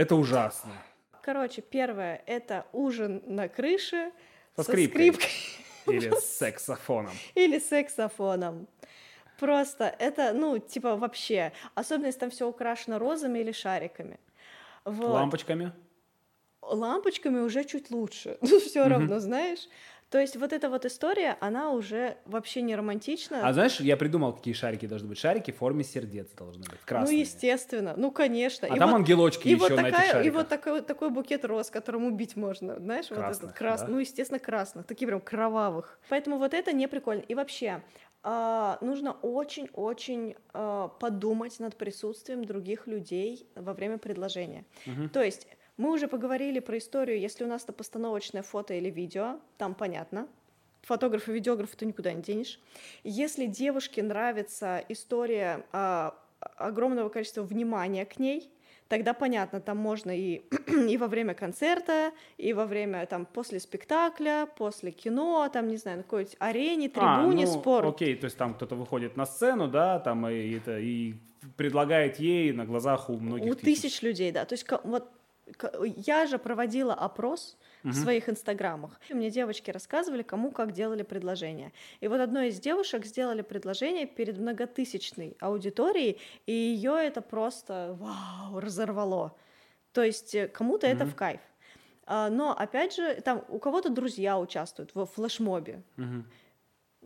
[SPEAKER 2] это ужасно.
[SPEAKER 1] Короче, первое — это ужин на крыше
[SPEAKER 2] Со
[SPEAKER 1] со
[SPEAKER 2] скрипкой.
[SPEAKER 1] скрипкой
[SPEAKER 2] Или [LAUGHS] с саксофоном.
[SPEAKER 1] или саксофоном. Просто это, ну, типа вообще, особенно если там все украшено розами или шариками. Вот.
[SPEAKER 2] Лампочками.
[SPEAKER 1] лампочками уже чуть лучше. [LAUGHS] Ну, все равно, знаешь. То есть вот эта вот история, она уже вообще не романтична.
[SPEAKER 2] А знаешь, я придумал, какие шарики должны быть. Шарики в форме сердец должны быть.
[SPEAKER 1] ну,
[SPEAKER 2] Красные.
[SPEAKER 1] естественно. Ну, конечно.
[SPEAKER 2] А
[SPEAKER 1] И
[SPEAKER 2] там
[SPEAKER 1] вот-
[SPEAKER 2] ангелочки
[SPEAKER 1] и
[SPEAKER 2] еще
[SPEAKER 1] вот
[SPEAKER 2] на этих
[SPEAKER 1] такая, и
[SPEAKER 2] шариках.
[SPEAKER 1] вот такой, такой букет роз, которым убить можно, знаешь, вот
[SPEAKER 2] Красных,
[SPEAKER 1] этот красный,
[SPEAKER 2] да?
[SPEAKER 1] ну, естественно, красных, такие прям кровавых. Поэтому вот это не прикольно. И вообще, а, нужно очень-очень а, подумать над присутствием других людей во время предложения. То есть мы уже поговорили про историю, если у нас это постановочное фото или видео, там понятно. Фотограф и видеограф ты никуда не денешь. Если девушке нравится история а, огромного количества внимания к ней, тогда понятно, там можно и, [CLEARS THROAT] и во время концерта, и во время, там, после спектакля, после кино, там, не знаю, на какой-нибудь арене, трибуне,
[SPEAKER 2] А, ну,
[SPEAKER 1] спорт.
[SPEAKER 2] Окей, то есть там кто-то выходит на сцену, да, там и, это, и предлагает ей на глазах у многих
[SPEAKER 1] У тысяч людей, да. То есть вот я же проводила опрос в своих инстаграмах. И Мне девочки рассказывали, кому как делали предложение. И вот одной из девушек сделали предложение перед многотысячной аудиторией, и ее это просто вау, разорвало. То есть э, кому-то это в кайф. А, Но опять же, там у кого-то друзья участвуют в флешмобе.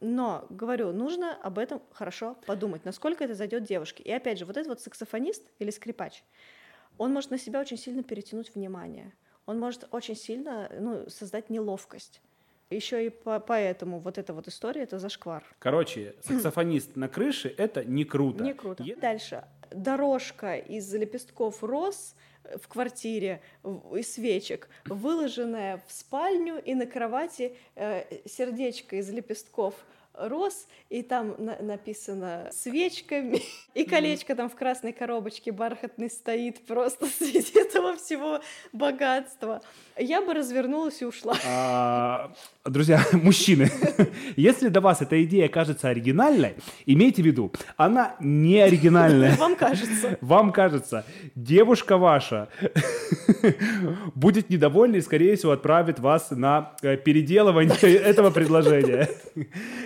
[SPEAKER 1] Но, говорю, нужно об этом хорошо подумать, насколько это зайдет девушке. И опять же, вот этот вот саксофонист или скрипач, он может на себя очень сильно перетянуть внимание. Он может очень сильно ну, создать неловкость. Еще и по- поэтому вот эта вот история это зашквар.
[SPEAKER 2] Короче, саксофонист на крыше — это не круто.
[SPEAKER 1] Не круто.
[SPEAKER 2] Е-
[SPEAKER 1] Дальше. Дорожка из лепестков роз в квартире и свечек, выложенная в спальню, и на кровати э, сердечко из лепестков роз, и там на- написано свечками, [LAUGHS] и колечко там в красной коробочке бархатный стоит просто [LAUGHS] среди этого всего богатства. Я бы развернулась и ушла.
[SPEAKER 2] А, друзья, [LAUGHS] мужчины, если до вас эта идея кажется оригинальной, имейте в виду, она не оригинальная.
[SPEAKER 1] Вам кажется.
[SPEAKER 2] Вам кажется, девушка ваша будет недовольна и, скорее всего, отправит вас на э, переделывание этого предложения.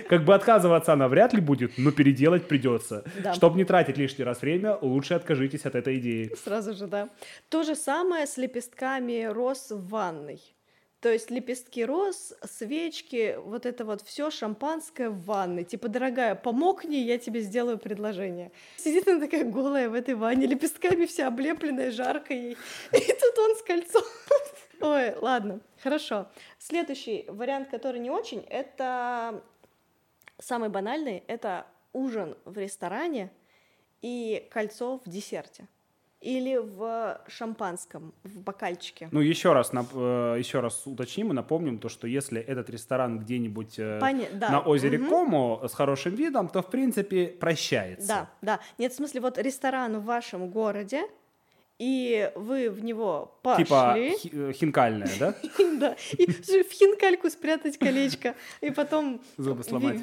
[SPEAKER 2] Как бы отказываться она вряд ли будет, но переделать придется.
[SPEAKER 1] Да.
[SPEAKER 2] Чтобы не тратить лишний раз время, лучше откажитесь от этой идеи.
[SPEAKER 1] Сразу же, да. То же самое с лепестками роз в ванной. То есть лепестки роз, свечки, вот это вот все шампанское в ванной. Типа, дорогая, помогни, я тебе сделаю предложение. Сидит она такая голая в этой ванне, лепестками вся облепленная, жарко ей. И тут он с кольцом. Ой, ладно, хорошо. Следующий вариант, который не очень, это самый банальный, это ужин в ресторане и кольцо в десерте. или в шампанском, в бокальчике.
[SPEAKER 2] Ну, еще раз, нап- э, еще раз уточним и напомним то, что если этот ресторан где-нибудь э,
[SPEAKER 1] Поня- да.
[SPEAKER 2] на озере
[SPEAKER 1] Мгм.
[SPEAKER 2] Комо с хорошим видом, то, в принципе, прощается.
[SPEAKER 1] Да, да. Нет, в смысле, вот ресторан в вашем городе, и вы в него
[SPEAKER 2] Типа
[SPEAKER 1] пошли.
[SPEAKER 2] хи- э, хинкальная, да? [LAUGHS]
[SPEAKER 1] Да, и в хинкальку спрятать колечко, и потом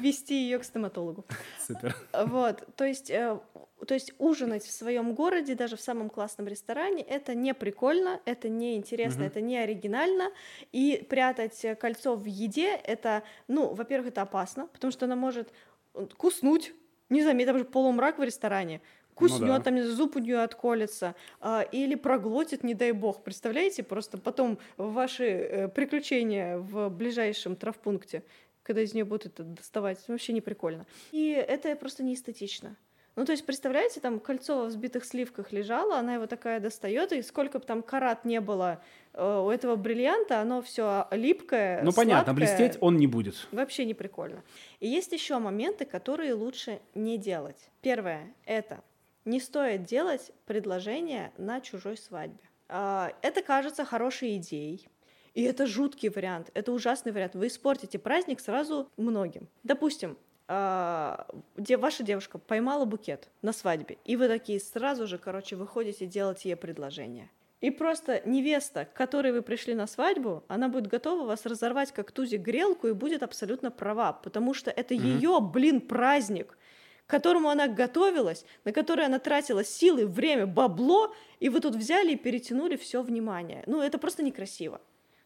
[SPEAKER 1] вести ее к стоматологу.
[SPEAKER 2] Супер.
[SPEAKER 1] Вот, то есть, э, то есть ужинать в своем городе, даже в самом классном ресторане, это не прикольно, это не интересно, это не оригинально, и прятать кольцо в еде, это, ну, во-первых, это опасно, потому что она может э, куснуть, не заметь, там же полумрак в ресторане, куснет,
[SPEAKER 2] Ну да.
[SPEAKER 1] там зуб у нее отколется, а, или проглотит, не дай бог, представляете, просто потом ваши э, приключения в ближайшем травпункте, когда из нее будут это доставать, вообще не прикольно. И это просто не эстетично. Ну, то есть, представляете, там кольцо во взбитых сливках лежало, она его такая достает, и сколько бы там карат не было э, у этого бриллианта, оно все липкое,
[SPEAKER 2] Ну, понятно,
[SPEAKER 1] сладкое.
[SPEAKER 2] блестеть он не будет.
[SPEAKER 1] Вообще не прикольно. И есть еще моменты, которые лучше не делать. Первое — это не стоит делать предложение на чужой свадьбе. А, Это кажется хорошей идеей. И это жуткий вариант, это ужасный вариант. Вы испортите праздник сразу многим. Допустим, а, де- ваша девушка поймала букет на свадьбе, и вы такие сразу же, короче, выходите делать ей предложение. И просто невеста, к которой вы пришли на свадьбу, она будет готова вас разорвать как тузик грелку и будет абсолютно права, потому что это
[SPEAKER 2] Мгм.
[SPEAKER 1] ее, блин, праздник, к которому она готовилась, на который она тратила силы, время, бабло, и вы тут взяли и перетянули все внимание. Ну, это просто некрасиво.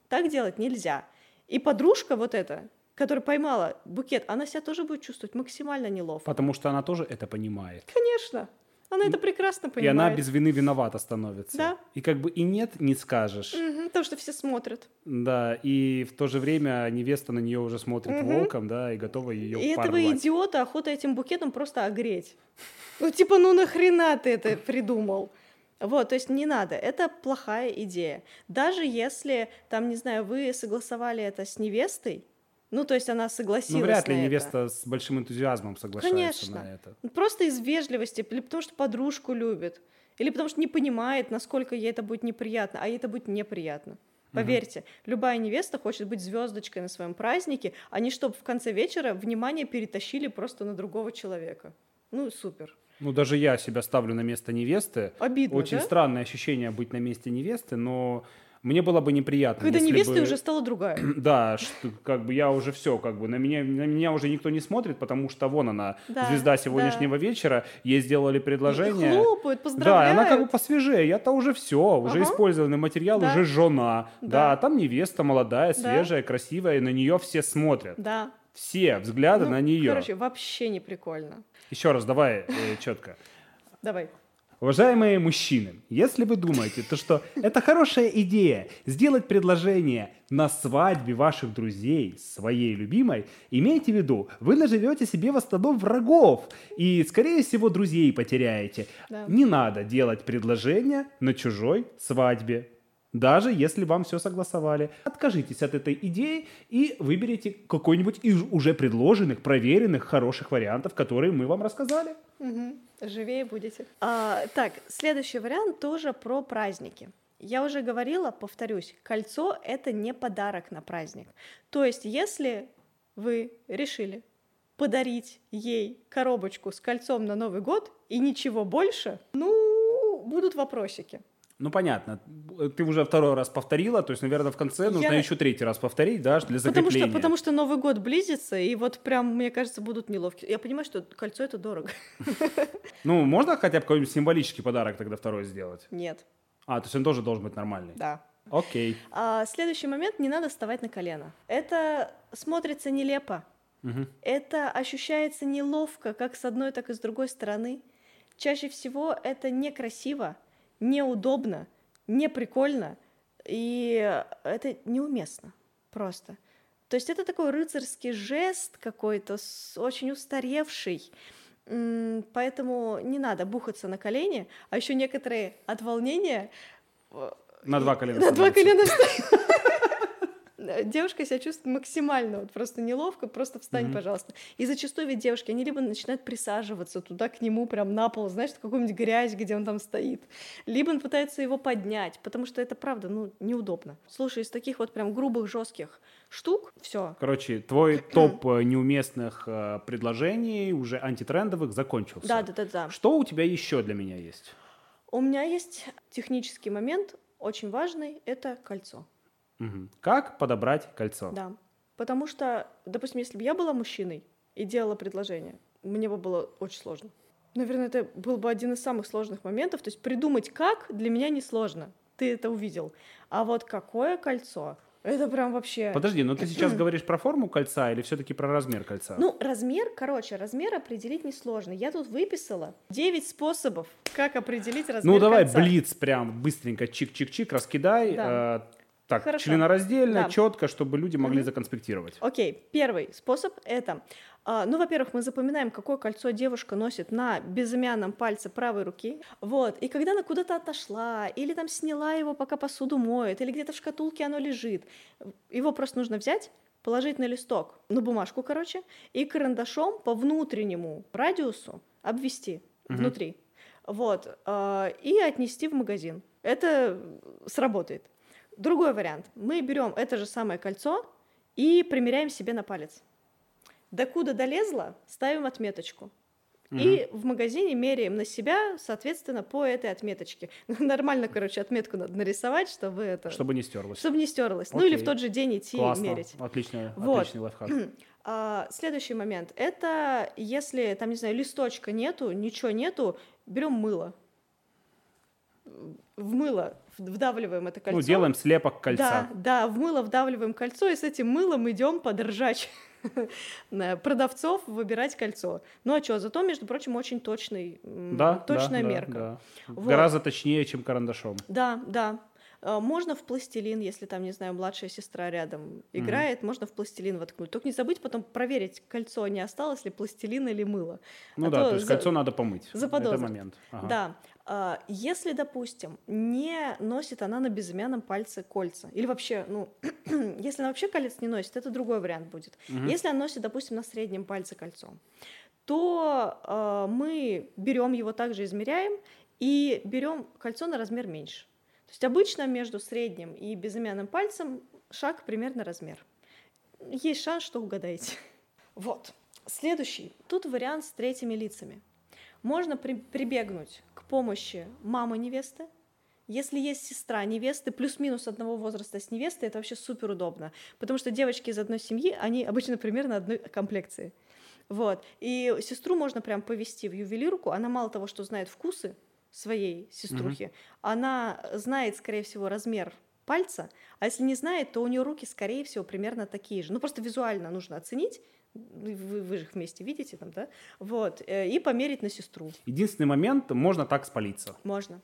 [SPEAKER 1] Так делать нельзя. И подружка вот эта, которая поймала букет, она себя тоже будет чувствовать максимально неловко.
[SPEAKER 2] Потому что она тоже это понимает.
[SPEAKER 1] Конечно. Она это прекрасно
[SPEAKER 2] И
[SPEAKER 1] понимает.
[SPEAKER 2] она без вины виновата становится.
[SPEAKER 1] Да.
[SPEAKER 2] И как бы и нет, не скажешь.
[SPEAKER 1] Мгм, потому что все смотрят.
[SPEAKER 2] Да, и в то же время невеста на нее уже смотрит
[SPEAKER 1] Мгм.
[SPEAKER 2] волком, да, и готова ее
[SPEAKER 1] И этого
[SPEAKER 2] порвать.
[SPEAKER 1] идиота охота этим букетом просто огреть. Ну, типа, ну нахрена ты это придумал? Вот, то есть не надо, это плохая идея. Даже если, там, не знаю, вы согласовали это с невестой, ну, то есть она согласилась
[SPEAKER 2] Ну, вряд ли
[SPEAKER 1] на это.
[SPEAKER 2] невеста с большим энтузиазмом соглашается
[SPEAKER 1] Конечно.
[SPEAKER 2] на это.
[SPEAKER 1] Ну, Просто из вежливости, или потому что подружку любит, или потому что не понимает, насколько ей это будет неприятно, а ей это будет неприятно. Поверьте, любая невеста хочет быть звездочкой на своем празднике, а не чтобы в конце вечера внимание перетащили просто на другого человека. Ну, супер.
[SPEAKER 2] Ну, даже я себя ставлю на место невесты.
[SPEAKER 1] Обидно,
[SPEAKER 2] Очень
[SPEAKER 1] да?
[SPEAKER 2] странное ощущение быть на месте невесты, но мне было бы неприятно.
[SPEAKER 1] Когда
[SPEAKER 2] если
[SPEAKER 1] невестой
[SPEAKER 2] бы-
[SPEAKER 1] уже стала другая. [CLEARS THROAT]
[SPEAKER 2] Да, что, как бы я уже все, как бы на меня, на меня уже никто не смотрит, потому что вон она,
[SPEAKER 1] Да,
[SPEAKER 2] звезда сегодняшнего вечера, ей сделали предложение.
[SPEAKER 1] Хлопают,
[SPEAKER 2] Да,
[SPEAKER 1] поздравляют.
[SPEAKER 2] она как бы посвежее, я-то уже все, уже
[SPEAKER 1] Ага.
[SPEAKER 2] использованный материал,
[SPEAKER 1] Да.
[SPEAKER 2] уже жена. Да.
[SPEAKER 1] Да.
[SPEAKER 2] а там невеста молодая,
[SPEAKER 1] Да.
[SPEAKER 2] свежая, красивая, и на нее все смотрят.
[SPEAKER 1] Да.
[SPEAKER 2] Все взгляды
[SPEAKER 1] Ну,
[SPEAKER 2] на нее.
[SPEAKER 1] Короче, вообще не прикольно.
[SPEAKER 2] Еще раз, давай четко.
[SPEAKER 1] Давай.
[SPEAKER 2] Уважаемые мужчины, если вы думаете, то что это хорошая идея сделать предложение на свадьбе ваших друзей своей любимой, имейте в виду, вы наживете себе в основном врагов и, скорее всего, друзей потеряете.
[SPEAKER 1] Да.
[SPEAKER 2] Не надо делать предложение на чужой свадьбе. Даже если вам все согласовали. Откажитесь от этой идеи и выберите какой-нибудь из уже предложенных, проверенных, хороших вариантов, которые мы вам рассказали.
[SPEAKER 1] Мгм. Живее будете. А, так, следующий вариант тоже про праздники. Я уже говорила, повторюсь, кольцо — это не подарок на праздник. То есть, если вы решили подарить ей коробочку с кольцом на Новый год и ничего больше, ну, будут вопросики.
[SPEAKER 2] Ну, понятно. Ты уже второй раз повторила, то есть, наверное, в конце нужно
[SPEAKER 1] Я-
[SPEAKER 2] еще третий раз повторить, да, для
[SPEAKER 1] Потому
[SPEAKER 2] закрепления.
[SPEAKER 1] что, потому что Новый год близится, и вот прям, мне кажется, будут неловкие. Я понимаю, что кольцо — это дорого. [LAUGHS]
[SPEAKER 2] Ну, можно хотя бы какой-нибудь символический подарок тогда второй сделать?
[SPEAKER 1] Нет,
[SPEAKER 2] А, то есть он тоже должен быть нормальный.
[SPEAKER 1] да.
[SPEAKER 2] Окей.
[SPEAKER 1] А, следующий момент — не надо вставать на колено. Это смотрится нелепо.
[SPEAKER 2] Мгм.
[SPEAKER 1] Это ощущается неловко как с одной, так и с другой стороны. Чаще всего это некрасиво, неудобно, не прикольно, и это неуместно просто. То есть это такой рыцарский жест какой-то, очень устаревший. Поэтому не надо бухаться на колени, а еще некоторые от волнения э,
[SPEAKER 2] На два колена
[SPEAKER 1] на два колена встают. [LAUGHS] э, девушка себя чувствует максимально вот просто неловко, просто встань,
[SPEAKER 2] Мгм.
[SPEAKER 1] пожалуйста. И зачастую ведь девушки, они либо начинают присаживаться туда к нему прям на пол, знаешь, какую-нибудь грязь, где он там стоит, либо он пытается его поднять, потому что это правда, ну, неудобно. Слушай, из таких вот прям грубых, жестких штук, все.
[SPEAKER 2] Короче, твой [CLEARS THROAT] топ э, неуместных э, предложений, уже антитрендовых, закончился.
[SPEAKER 1] Да, да, да, да.
[SPEAKER 2] Что у тебя еще для меня есть?
[SPEAKER 1] У меня есть технический момент, очень важный, это кольцо.
[SPEAKER 2] Мгм. Как подобрать кольцо?
[SPEAKER 1] Да. Потому что, допустим, если бы я была мужчиной и делала предложение, мне бы было очень сложно. Наверное, это был бы один из самых сложных моментов. То есть придумать как для меня несложно. Ты это увидел. А вот какое кольцо? Это прям вообще...
[SPEAKER 2] Подожди, но ты [CLEARS THROAT] сейчас говоришь про форму кольца или все-таки про размер кольца?
[SPEAKER 1] Ну, размер, короче, размер определить несложно. Я тут выписала 9 способов, как определить размер
[SPEAKER 2] ну давай,
[SPEAKER 1] кольца.
[SPEAKER 2] блиц прям быстренько, чик-чик-чик, раскидай.
[SPEAKER 1] Да.
[SPEAKER 2] э, так,
[SPEAKER 1] Хорошо.
[SPEAKER 2] членораздельно,
[SPEAKER 1] Да.
[SPEAKER 2] четко, чтобы люди могли
[SPEAKER 1] Мгм.
[SPEAKER 2] законспектировать.
[SPEAKER 1] Окей, первый способ это, а, ну, во-первых, мы запоминаем, какое кольцо девушка носит на безымянном пальце правой руки, вот, и когда она куда-то отошла, или там сняла его, пока посуду моет, или где-то в шкатулке оно лежит, его просто нужно взять, положить на листок, на бумажку, короче, и карандашом по внутреннему радиусу обвести
[SPEAKER 2] Мгм.
[SPEAKER 1] внутри, вот, а, и отнести в магазин. Это сработает. Другой вариант. Мы берем это же самое кольцо и примеряем себе на палец. Докуда долезла, ставим отметочку. И в магазине меряем на себя, соответственно, по этой отметочке. [LAUGHS] Нормально, короче, отметку надо нарисовать, чтобы это...
[SPEAKER 2] Чтобы не стерлось.
[SPEAKER 1] чтобы не стерлось. Ну или в
[SPEAKER 2] Окей.
[SPEAKER 1] тот же день идти
[SPEAKER 2] Классно,
[SPEAKER 1] мерить.
[SPEAKER 2] отлично,
[SPEAKER 1] Вот.
[SPEAKER 2] отличный лайфхак. [CLEARS THROAT]
[SPEAKER 1] А, следующий момент. Это если, там, не знаю, листочка нету, ничего нету, берем мыло. В мыло вдавливаем это кольцо.
[SPEAKER 2] Ну, делаем слепок кольца.
[SPEAKER 1] Да, да, в мыло вдавливаем кольцо, и с этим мылом идем подержать [LAUGHS] продавцов выбирать кольцо. Ну а что, зато, между прочим, очень точный,
[SPEAKER 2] Да,
[SPEAKER 1] точная
[SPEAKER 2] да, да,
[SPEAKER 1] мерка.
[SPEAKER 2] да.
[SPEAKER 1] Вот.
[SPEAKER 2] Гораздо точнее, чем карандашом.
[SPEAKER 1] Да, да. Э, Можно в пластилин, если там, не знаю, младшая сестра рядом играет, можно в пластилин воткнуть. Только не забудь потом проверить, кольцо не осталось ли пластилин или мыло.
[SPEAKER 2] Ну
[SPEAKER 1] А
[SPEAKER 2] да,
[SPEAKER 1] то
[SPEAKER 2] то есть
[SPEAKER 1] за-
[SPEAKER 2] кольцо надо помыть. Это
[SPEAKER 1] заподозрит.
[SPEAKER 2] момент. Ага.
[SPEAKER 1] Да. А, Если, допустим, не носит она на безымянном пальце кольца, или вообще, ну, [CLEARS THROAT] если она вообще колец не носит, это другой вариант будет.
[SPEAKER 2] Мгм.
[SPEAKER 1] Если она носит, допустим, на среднем пальце кольцо, то а, мы берем его также измеряем и берем кольцо на размер меньше. То есть обычно между средним и безымянным пальцем шаг примерно размер. Есть шанс, что угадаете. [LAUGHS] Вот. Следующий. Тут вариант с третьими лицами. Можно при- прибегнуть к помощи мамы невесты. Если есть сестра невесты, плюс-минус одного возраста с невестой, это вообще супер удобно. Потому что девочки из одной семьи, они обычно примерно одной комплекции. Вот. И сестру можно прям повести в ювелирку. Она мало того, что знает вкусы своей сеструхи, она знает, скорее всего, размер пальца, а если не знает, то у нее руки, скорее всего, примерно такие же. Ну, просто визуально нужно оценить, вы, вы же их вместе видите там, да? Вот, э, и померить на сестру.
[SPEAKER 2] Единственный момент, можно так спалиться.
[SPEAKER 1] Можно.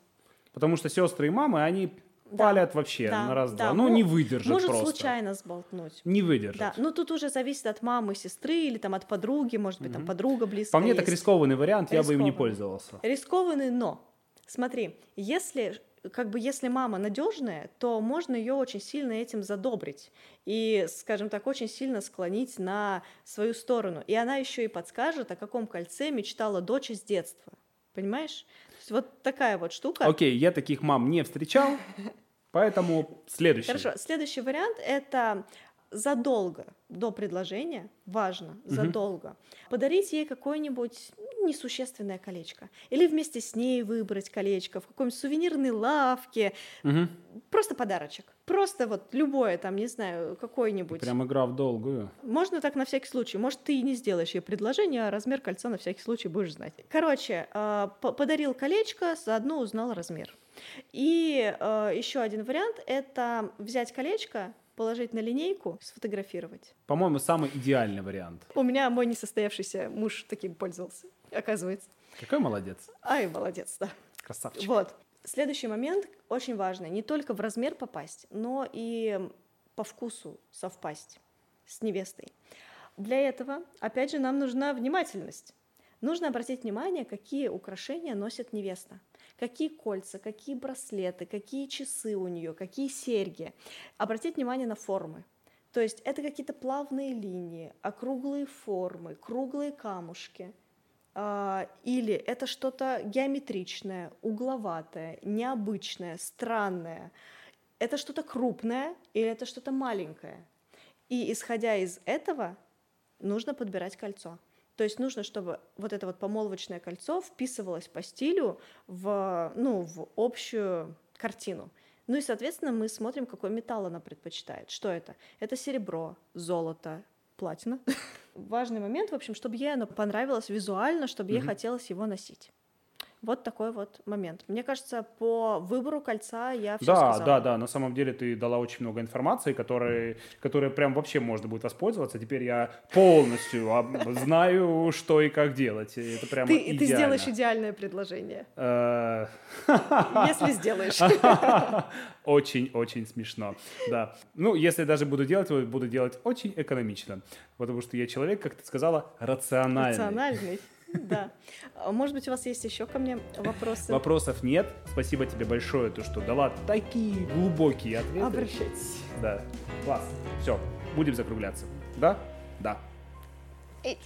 [SPEAKER 2] Потому что сестры и мамы, они
[SPEAKER 1] Да.
[SPEAKER 2] палят вообще
[SPEAKER 1] Да,
[SPEAKER 2] на раз-два.
[SPEAKER 1] да.
[SPEAKER 2] Ну,
[SPEAKER 1] Мо-
[SPEAKER 2] не выдержат
[SPEAKER 1] Может
[SPEAKER 2] просто.
[SPEAKER 1] случайно сболтнуть.
[SPEAKER 2] Не выдержат.
[SPEAKER 1] Да, ну тут уже зависит от мамы, сестры или там от подруги, может быть, там подруга близкая
[SPEAKER 2] По мне, так
[SPEAKER 1] есть.
[SPEAKER 2] рискованный вариант, я бы им не
[SPEAKER 1] Рискованный.
[SPEAKER 2] пользовался.
[SPEAKER 1] Рискованный, но смотри, если как бы если мама надежная, то можно ее очень сильно этим задобрить и, скажем так, очень сильно склонить на свою сторону. И она еще и подскажет, о каком кольце мечтала дочь с детства. Понимаешь? Вот такая вот штука.
[SPEAKER 2] Окей, я таких мам не встречал, [LAUGHS] поэтому следующий.
[SPEAKER 1] Хорошо, следующий вариант это задолго до предложения, важно, задолго, подарить ей какое-нибудь ну, несущественное колечко. Или вместе с ней выбрать колечко в какой-нибудь сувенирной лавке.
[SPEAKER 2] Мгм.
[SPEAKER 1] Просто подарочек. Просто вот любое, там, не знаю, какой-нибудь.
[SPEAKER 2] Прям игра в долгую.
[SPEAKER 1] Можно так на всякий случай. Может, ты и не сделаешь ей предложение, а размер кольца на всякий случай будешь знать. Короче, по- подарил колечко, заодно узнал размер. И э, еще один вариант — это взять колечко, положить на линейку, сфотографировать.
[SPEAKER 2] По-моему, самый идеальный вариант.
[SPEAKER 1] У меня мой несостоявшийся муж таким пользовался, оказывается.
[SPEAKER 2] Какой молодец.
[SPEAKER 1] Ай, молодец, да.
[SPEAKER 2] Красавчик.
[SPEAKER 1] Вот. Следующий момент очень важный. Не только в размер попасть, но и по вкусу совпасть с невестой. Для этого, опять же, нам нужна внимательность. Нужно обратить внимание, какие украшения носит невеста. Какие кольца, какие браслеты, какие часы у нее, какие серьги. Обратить внимание на формы. То есть это какие-то плавные линии, округлые формы, круглые камушки. А, или это что-то геометричное, угловатое, необычное, странное. Это что-то крупное или это что-то маленькое. И исходя из этого нужно подбирать кольцо. То есть нужно, чтобы вот это вот помолвочное кольцо вписывалось по стилю в, ну, в общую картину. Ну и, соответственно, мы смотрим, какой металл она предпочитает. Что это? Это серебро, золото, платина. [LAUGHS] Важный момент, в общем, чтобы ей оно понравилось визуально, чтобы ей хотелось его носить. Вот такой вот момент. Мне кажется, по выбору кольца я все
[SPEAKER 2] да,
[SPEAKER 1] сказала.
[SPEAKER 2] Да, да, на самом деле ты дала очень много информации, которой, которой прям вообще можно будет воспользоваться. Теперь я полностью знаю, что и как делать. Это прям
[SPEAKER 1] ты,
[SPEAKER 2] идеально.
[SPEAKER 1] ты сделаешь идеальное предложение.
[SPEAKER 2] Э, [LAUGHS]
[SPEAKER 1] если сделаешь. [LAUGHS]
[SPEAKER 2] Очень-очень смешно, да. Ну, если даже буду делать, буду делать очень экономично, потому что я человек, как ты сказала, рациональный.
[SPEAKER 1] Рациональный. Да. А может быть, у вас есть еще ко мне вопросы?
[SPEAKER 2] Вопросов нет. Спасибо тебе большое, то, что дала такие глубокие ответы.
[SPEAKER 1] Обращайтесь.
[SPEAKER 2] Да. Класс. Все, будем закругляться. Да? Да.
[SPEAKER 1] Эй.